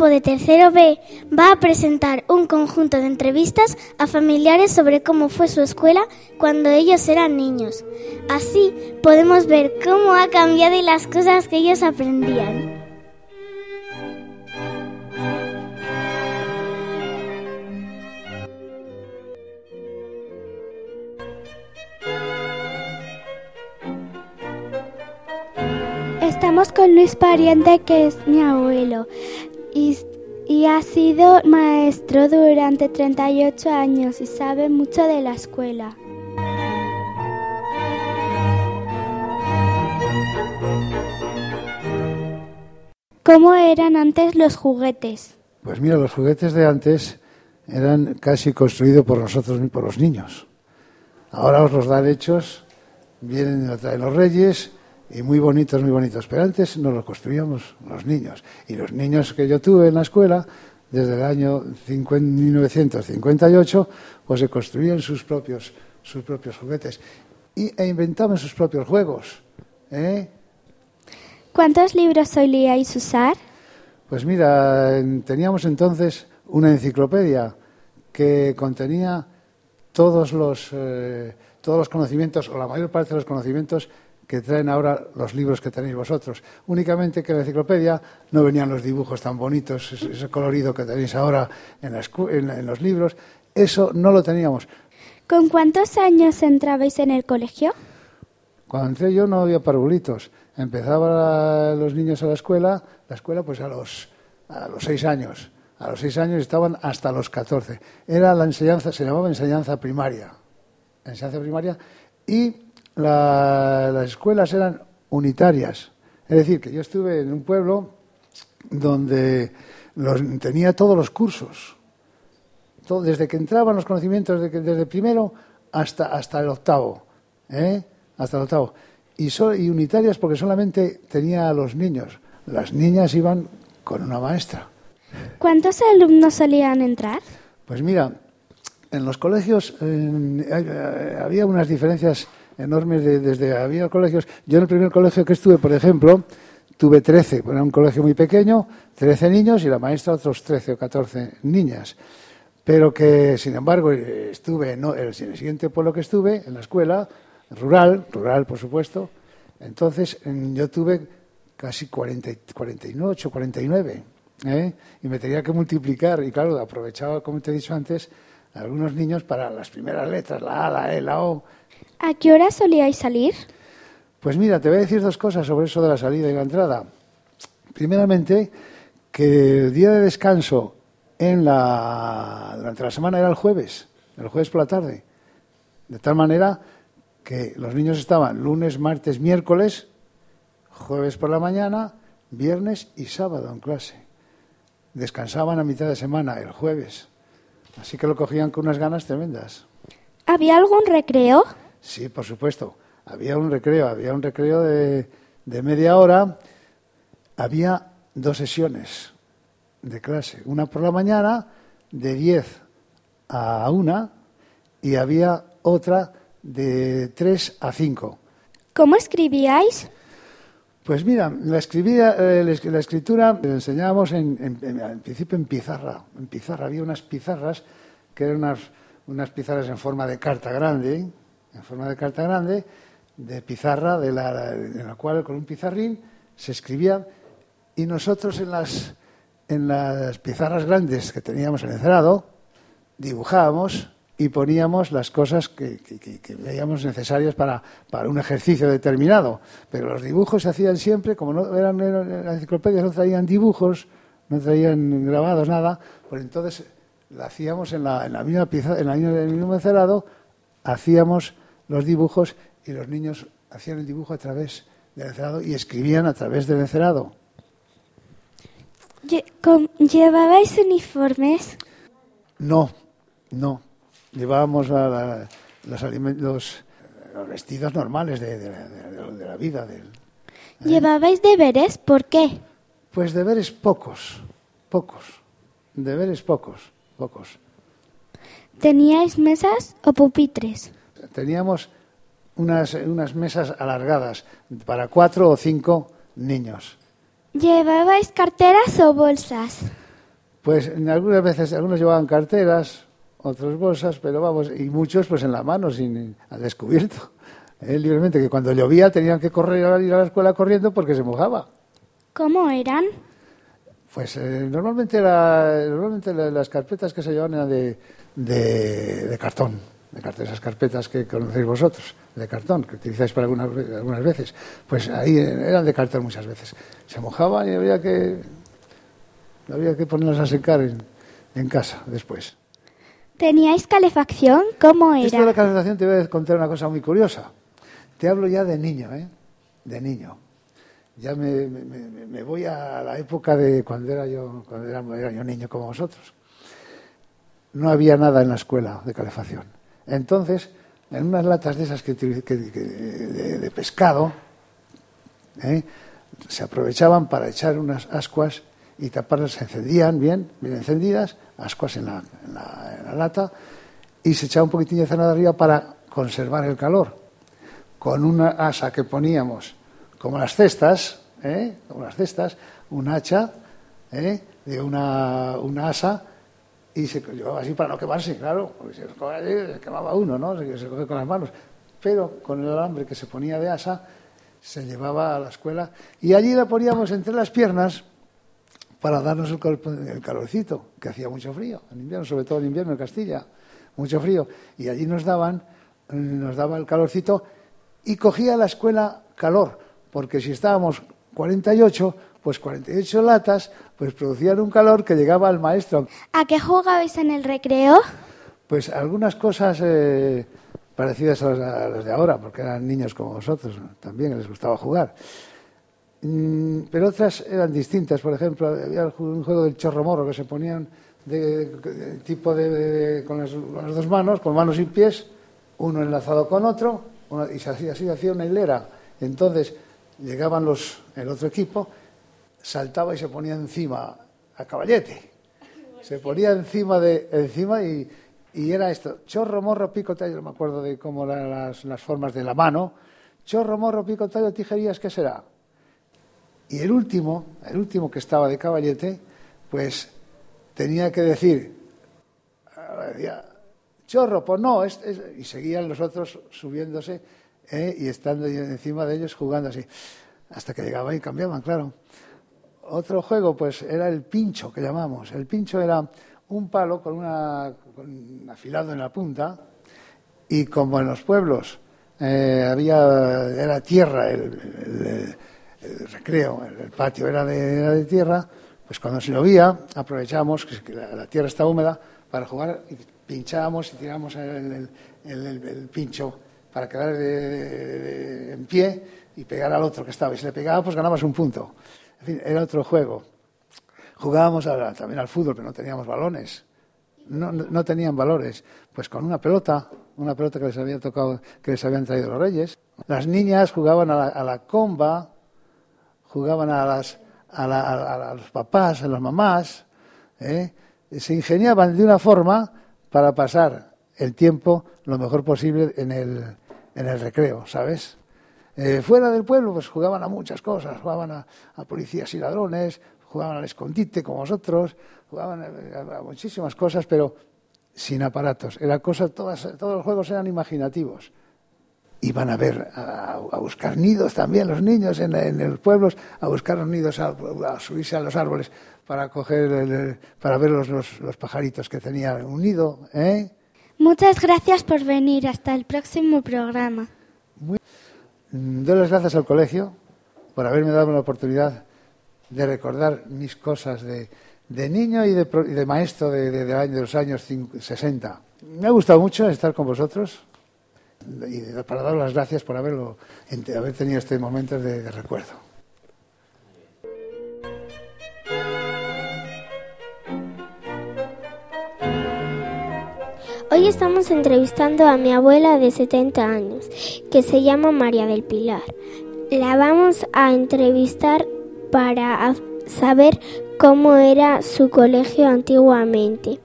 grupo de tercero B va a presentar un conjunto de entrevistas a familiares sobre cómo fue su escuela cuando ellos eran niños. Así podemos ver cómo ha cambiado y las cosas que ellos aprendían. Estamos con Luis Pariente, que es mi abuelo, y, ha sido maestro durante 38 años y sabe mucho de la escuela. ¿Cómo eran antes los juguetes? Pues mira, los juguetes de antes eran casi construidos por nosotros, por los niños. Ahora os los dan hechos, vienen traen los reyes y muy bonitos, muy bonitos. Pero antes nos los construíamos los niños. Y los niños que yo tuve en la escuela, desde el año 1958, pues se construían sus propios, sus propios juguetes y, e inventaban sus propios juegos. ¿eh? ¿Cuántos libros solíais usar? Pues mira, teníamos entonces una enciclopedia que contenía todos los, eh, todos los conocimientos, o la mayor parte de los conocimientos que traen ahora los libros que tenéis vosotros. Únicamente que en la enciclopedia no venían los dibujos tan bonitos, ese, colorido que tenéis ahora en, en los libros. Eso no lo teníamos. ¿Con cuántos años entrabais en el colegio? Cuando entré yo no había parvulitos. Empezaban los niños a la escuela, la escuela pues a los, a los seis años. A los seis años estaban hasta los catorce. Era la enseñanza, se llamaba enseñanza primaria. Enseñanza primaria. Y las escuelas eran unitarias. Es decir, que yo estuve en un pueblo donde tenía todos los cursos. desde que entraban los conocimientos, desde, desde primero hasta, hasta el octavo. ¿eh? Hasta el octavo. Y, y unitarias porque solamente tenía a los niños. Las niñas iban con una maestra. ¿Cuántos alumnos solían entrar? Pues mira, en los colegios eh, había unas diferencias enormes desde había colegios. Yo en el primer colegio que estuve, por ejemplo, tuve 13, era un colegio muy pequeño, 13 niños y la maestra otros 13 o 14 niñas. Pero que, sin embargo, estuve en el siguiente pueblo que estuve, en la escuela, rural, rural por supuesto, entonces yo tuve casi 40, 48, 49, ¿eh? y me tenía que multiplicar, y claro, aprovechaba, como te he dicho antes, algunos niños para las primeras letras, la A, la E, la O, ¿A qué hora solíais salir? Pues mira, te voy a decir dos cosas sobre eso de la salida y la entrada. Primeramente, que el día de descanso en la, durante la semana era el jueves, el jueves por la tarde. De tal manera que los niños estaban lunes, martes, miércoles, jueves por la mañana, viernes y sábado en clase. Descansaban a mitad de semana, el jueves. Así que lo cogían con unas ganas tremendas. ¿Había algún recreo? Sí, por supuesto. Había un recreo, había un recreo de, media hora. Había dos sesiones de clase, una por la mañana de 10 a 1 y había otra de 3 a 5. ¿Cómo escribíais? Pues mira, la, eh, escritura enseñábamos en, principio en pizarra. En pizarra había unas pizarras que eran unas, pizarras en forma de carta grande, en forma de carta grande, de pizarra, de en la cual con un pizarrín se escribía y nosotros en las, en las pizarras grandes que teníamos en el cerrado dibujábamos y poníamos las cosas que, veíamos necesarias para, para, un ejercicio determinado. Pero los dibujos se hacían siempre, como no eran, las enciclopedias no traían dibujos, no traían grabados, nada, pues entonces la hacíamos en la, en la misma pizarra, en, la, en el mismo encerado, hacíamos los dibujos y los niños hacían el dibujo a través del encerado y escribían a través del encerado. ¿Llevabais uniformes? No, no. Llevábamos los, los, vestidos normales de, la vida. Del, ¿eh? ¿Llevabais deberes? ¿Por qué? Pues deberes pocos, pocos. Deberes pocos, pocos. ¿Teníais mesas o pupitres? teníamos unas, unas mesas alargadas para cuatro o cinco niños. ¿Llevabais carteras o bolsas? Pues en algunas veces, algunos llevaban carteras, otros bolsas, pero vamos, y muchos pues en la mano, sin, al descubierto. Eh, libremente, que cuando llovía tenían que correr ir a la escuela corriendo porque se mojaba. ¿Cómo eran? Pues eh, normalmente, era, normalmente las carpetas que se llevaban eran de, de, cartón, de cartón, esas carpetas que conocéis vosotros, de cartón, que utilizáis para algunas, algunas veces. Pues ahí eran de cartón muchas veces. Se mojaban y había que, había que ponerlas a secar en, en casa después. ¿Teníais calefacción? ¿Cómo era? Esto de la calefacción te voy a contar una cosa muy curiosa. Te hablo ya de niño, ¿eh? De niño. Ya me, me, voy a la época de cuando era yo, cuando era, era, yo niño como vosotros. No había nada en la escuela de calefacción. Entonces, en unas latas de esas que, de, pescado, ¿eh? se aprovechaban para echar unas ascuas y taparlas, se encendían bien, bien encendidas, ascuas en la, la, lata, y se echaba un poquitín de cena de arriba para conservar el calor con una asa que poníamos como las cestas, ¿eh? como las cestas, un hacha ¿eh? de una, una, asa y se llevaba así para no quemarse, claro, porque se, se quemaba uno, ¿no? Se, se coge con las manos. Pero con el alambre que se ponía de asa se llevaba a la escuela y allí la poníamos entre las piernas para darnos el, el calorcito, que hacía mucho frío en invierno, sobre todo en invierno en Castilla, mucho frío. Y allí nos daban, nos daba el calorcito y cogía la escuela calor, porque si estábamos 48, pues 48 latas, pues producían un calor que llegaba al maestro. ¿A qué jugabais en el recreo? Pues algunas cosas eh, parecidas a las, de ahora, porque eran niños como vosotros, también les gustaba jugar. Mm, pero otras eran distintas, por ejemplo, había un juego del chorro morro que se ponían de, tipo de, con, las, dos manos, con manos y pies, uno enlazado con otro, y así, así hacía una hilera. Entonces llegaban los, el otro equipo, saltaba y se ponía encima a caballete. Se ponía encima de encima y, y era esto, chorro, morro, pico, tallo, me acuerdo de cómo eran las, las formas de la mano, chorro, morro, pico, tallo, tijerías, ¿qué será? Y el último, el último que estaba de caballete, pues tenía que decir, chorro, pues no, y seguían los otros subiéndose ¿eh? y estando encima de ellos jugando así, hasta que llegaban y cambiaban, claro. Otro juego, pues, era el pincho, que llamamos. El pincho era un palo con, una, con afilado en la punta, y como en los pueblos eh, había, era tierra el, recreo, el, patio era de, era de, tierra, pues cuando se llovía aprovechamos que la, tierra está húmeda para jugar pinchábamos y tirábamos el, el, pincho para quedar en pie y pegar al otro que estaba. Y si le pegaba, pues ganabas un punto. En fin, era otro juego. Jugábamos también al fútbol, pero no teníamos balones. No, no, tenían valores. Pues con una pelota, una pelota que les había tocado, que les habían traído los reyes. Las niñas jugaban a la, comba, jugaban a, las, a, los papás, a las mamás. ¿eh? Se ingeniaban de una forma para pasar el tiempo lo mejor posible en el, en el recreo, ¿sabes? Eh, fuera del pueblo, pues jugaban a muchas cosas, jugaban a, policías y ladrones, jugaban al escondite como vosotros, jugaban a, muchísimas cosas, pero sin aparatos. Era cosa, todas, todos los juegos eran imaginativos. Iban a ver, a, buscar nidos también los niños en, en, los pueblos, a buscar los nidos, a, subirse a los árboles para coger, para ver los, los, pajaritos que tenían un nido. ¿eh? Muchas gracias por venir. Hasta el próximo programa. Doy las gracias al colegio por haberme dado la oportunidad de recordar mis cosas de, de niño y de, de maestro de, de, de, los años 60. Me ha gustado mucho estar con vosotros y para daros las gracias por haberlo, haber tenido este momento de recuerdo. Hoy estamos entrevistando a mi abuela de 70 años, que se llama María del Pilar. La vamos a entrevistar para saber cómo era su colegio antiguamente.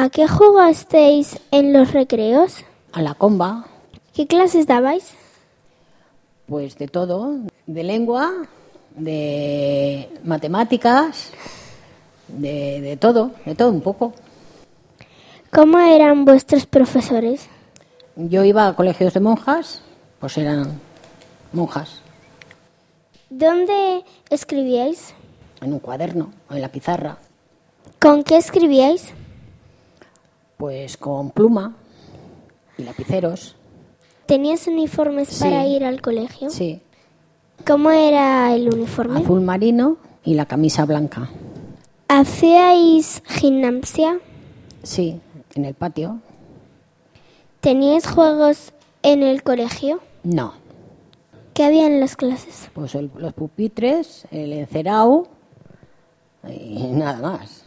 ¿A qué jugasteis en los recreos? A la comba. ¿Qué clases dabais? Pues de todo, de lengua, de matemáticas, de, de todo, de todo un poco. ¿Cómo eran vuestros profesores? Yo iba a colegios de monjas, pues eran monjas, ¿Dónde escribíais? en un cuaderno o en la pizarra, ¿Con qué escribíais? Pues con pluma y lapiceros. ¿Tenías uniformes Sí. para ir al colegio? Sí, ¿Cómo era el uniforme? azul marino y la camisa blanca. ¿Hacíais gimnasia? Sí, en el patio. ¿Teníais juegos en el colegio? No, ¿Qué había en las clases? pues el- los pupitres, el encerado y nada más.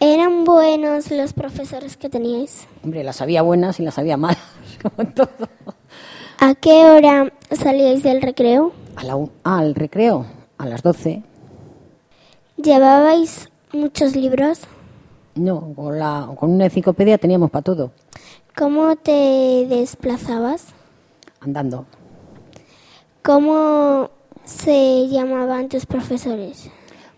¿Eran buenos los profesores que teníais? Hombre, las había buenas y las había malas, como en todo. ¿A qué hora salíais del recreo? A la ah, al recreo, a las 12. ¿Llevabais muchos libros? No, con, la, con una enciclopedia teníamos para todo, ¿Cómo te desplazabas? andando. ¿Cómo se llamaban tus profesores?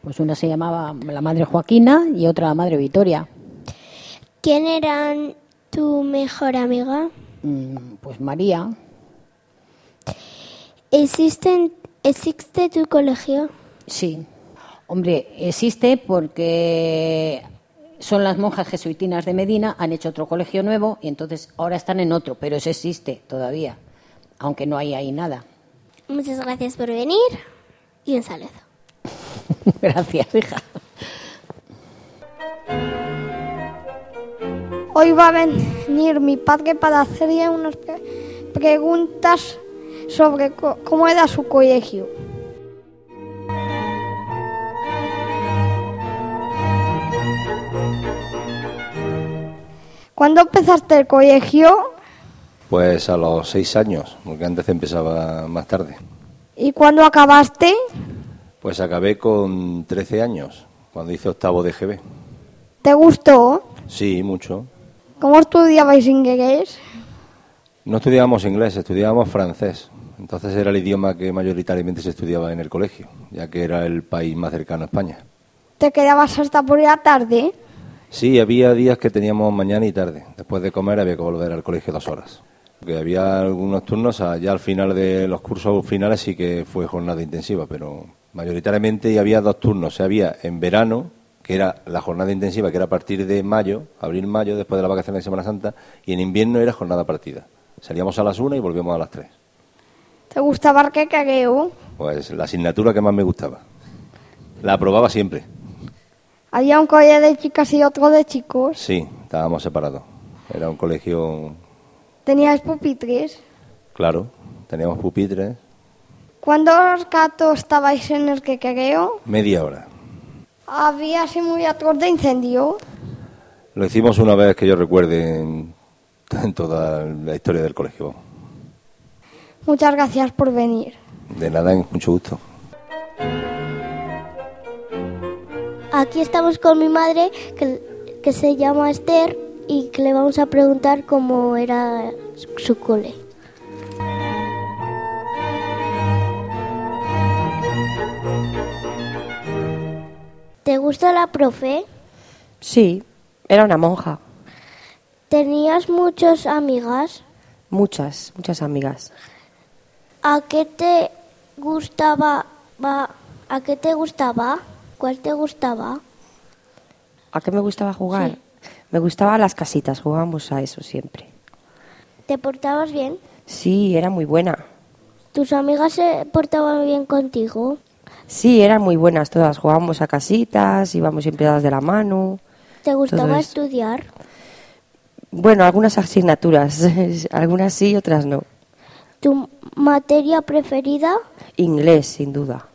Pues una se llamaba la madre Joaquina y otra la madre Victoria. ¿Quién eran tu mejor amiga? Mm, Pues María, ¿Existen, ¿Existe tu colegio? sí. Hombre, existe porque son las monjas jesuitinas de Medina, han hecho otro colegio nuevo y entonces ahora están en otro, pero eso existe todavía, aunque no hay ahí nada. Muchas gracias por venir y un saludo. Gracias, hija. Hoy va a venir mi padre para hacerle unas pre- preguntas sobre cómo era su colegio. ¿Cuándo empezaste el colegio Pues a los seis años, porque antes empezaba más tarde. y cuándo acabaste? Pues acabé con 13 años, cuando hice octavo de GB. ¿Te gustó? Sí, mucho. ¿Cómo estudiabais inglés? No estudiábamos inglés, estudiábamos francés. Entonces era el idioma que mayoritariamente se estudiaba en el colegio, ya que era el país más cercano a España. ¿Te quedabas hasta por la tarde? Sí, había días que teníamos mañana y tarde. Después de comer había que volver al colegio dos horas. Porque había algunos turnos, ya al final de los cursos finales sí que fue jornada intensiva, pero mayoritariamente había dos turnos. O sea, había en verano, que era la jornada intensiva, que era a partir de mayo, abril-mayo, después de la vacaciones de Semana Santa, y en invierno era jornada partida. Salíamos a las una y volvíamos a las tres. ¿Te gustaba el quequeo? Pues la asignatura que más me gustaba. La aprobaba siempre. Había un colegio de chicas y otro de chicos. Sí, estábamos separados. Era un colegio, ¿Teníais pupitres? claro, teníamos pupitres, ¿Cuántos gatos estabais en el quequeo? media hora. ¿Había simulacros de incendio? Lo hicimos una vez que yo recuerde en, en toda la historia del colegio. Muchas gracias por venir. De nada, mucho gusto. Aquí estamos con mi madre, que, que se llama Esther, y que le vamos a preguntar cómo era su- su cole. ¿Te gusta la profe? Sí, era una monja. ¿Tenías muchas amigas? Muchas, muchas amigas. ¿A qué te gustaba? va- ¿A qué te gustaba? ¿Cuál te gustaba? ¿A qué me gustaba jugar? Me gustaban las casitas, jugábamos a eso siempre. ¿Te portabas bien? Sí, era muy buena. ¿Tus amigas se portaban bien contigo? Sí, eran muy buenas todas. Jugábamos a casitas, íbamos siempre dadas de la mano. ¿Te gustaba estudiar? Bueno, algunas asignaturas, algunas sí, otras no. ¿Tu materia preferida? Inglés, sin duda.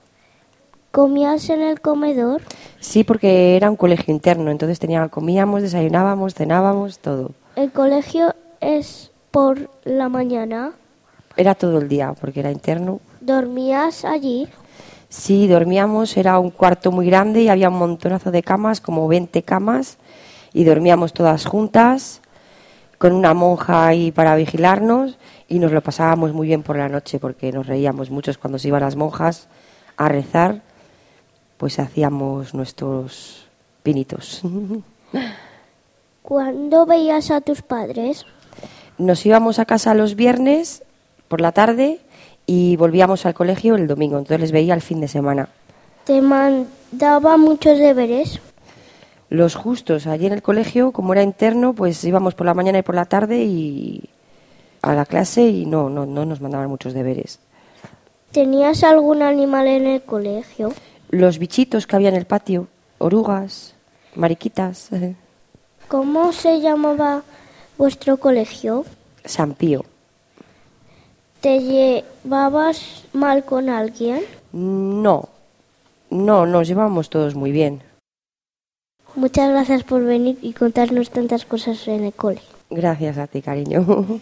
¿Comías en el comedor? Sí, porque era un colegio interno, entonces tenía, comíamos, desayunábamos, cenábamos, todo. ¿El colegio es por la mañana? Era todo el día, porque era interno. ¿Dormías allí? Sí, dormíamos, era un cuarto muy grande y había un montonazo de camas, como 20 camas, y dormíamos todas juntas, con una monja ahí para vigilarnos, y nos lo pasábamos muy bien por la noche porque nos reíamos muchos cuando se iban las monjas a rezar, pues hacíamos nuestros pinitos. ¿Cuándo veías a tus padres? Nos íbamos a casa los viernes por la tarde y volvíamos al colegio el domingo, entonces les veía el fin de semana. ¿Te mandaba muchos deberes? Los justos, allí en el colegio, como era interno, pues íbamos por la mañana y por la tarde y a la clase y no, no, no nos mandaban muchos deberes. ¿Tenías algún animal en el colegio? Los bichitos que había en el patio, orugas, mariquitas, ¿Cómo se llamaba vuestro colegio? San Pío. ¿Te llevabas mal con alguien? No, no, nos llevábamos todos muy bien. Muchas gracias por venir y contarnos tantas cosas en el cole. Gracias a ti, cariño.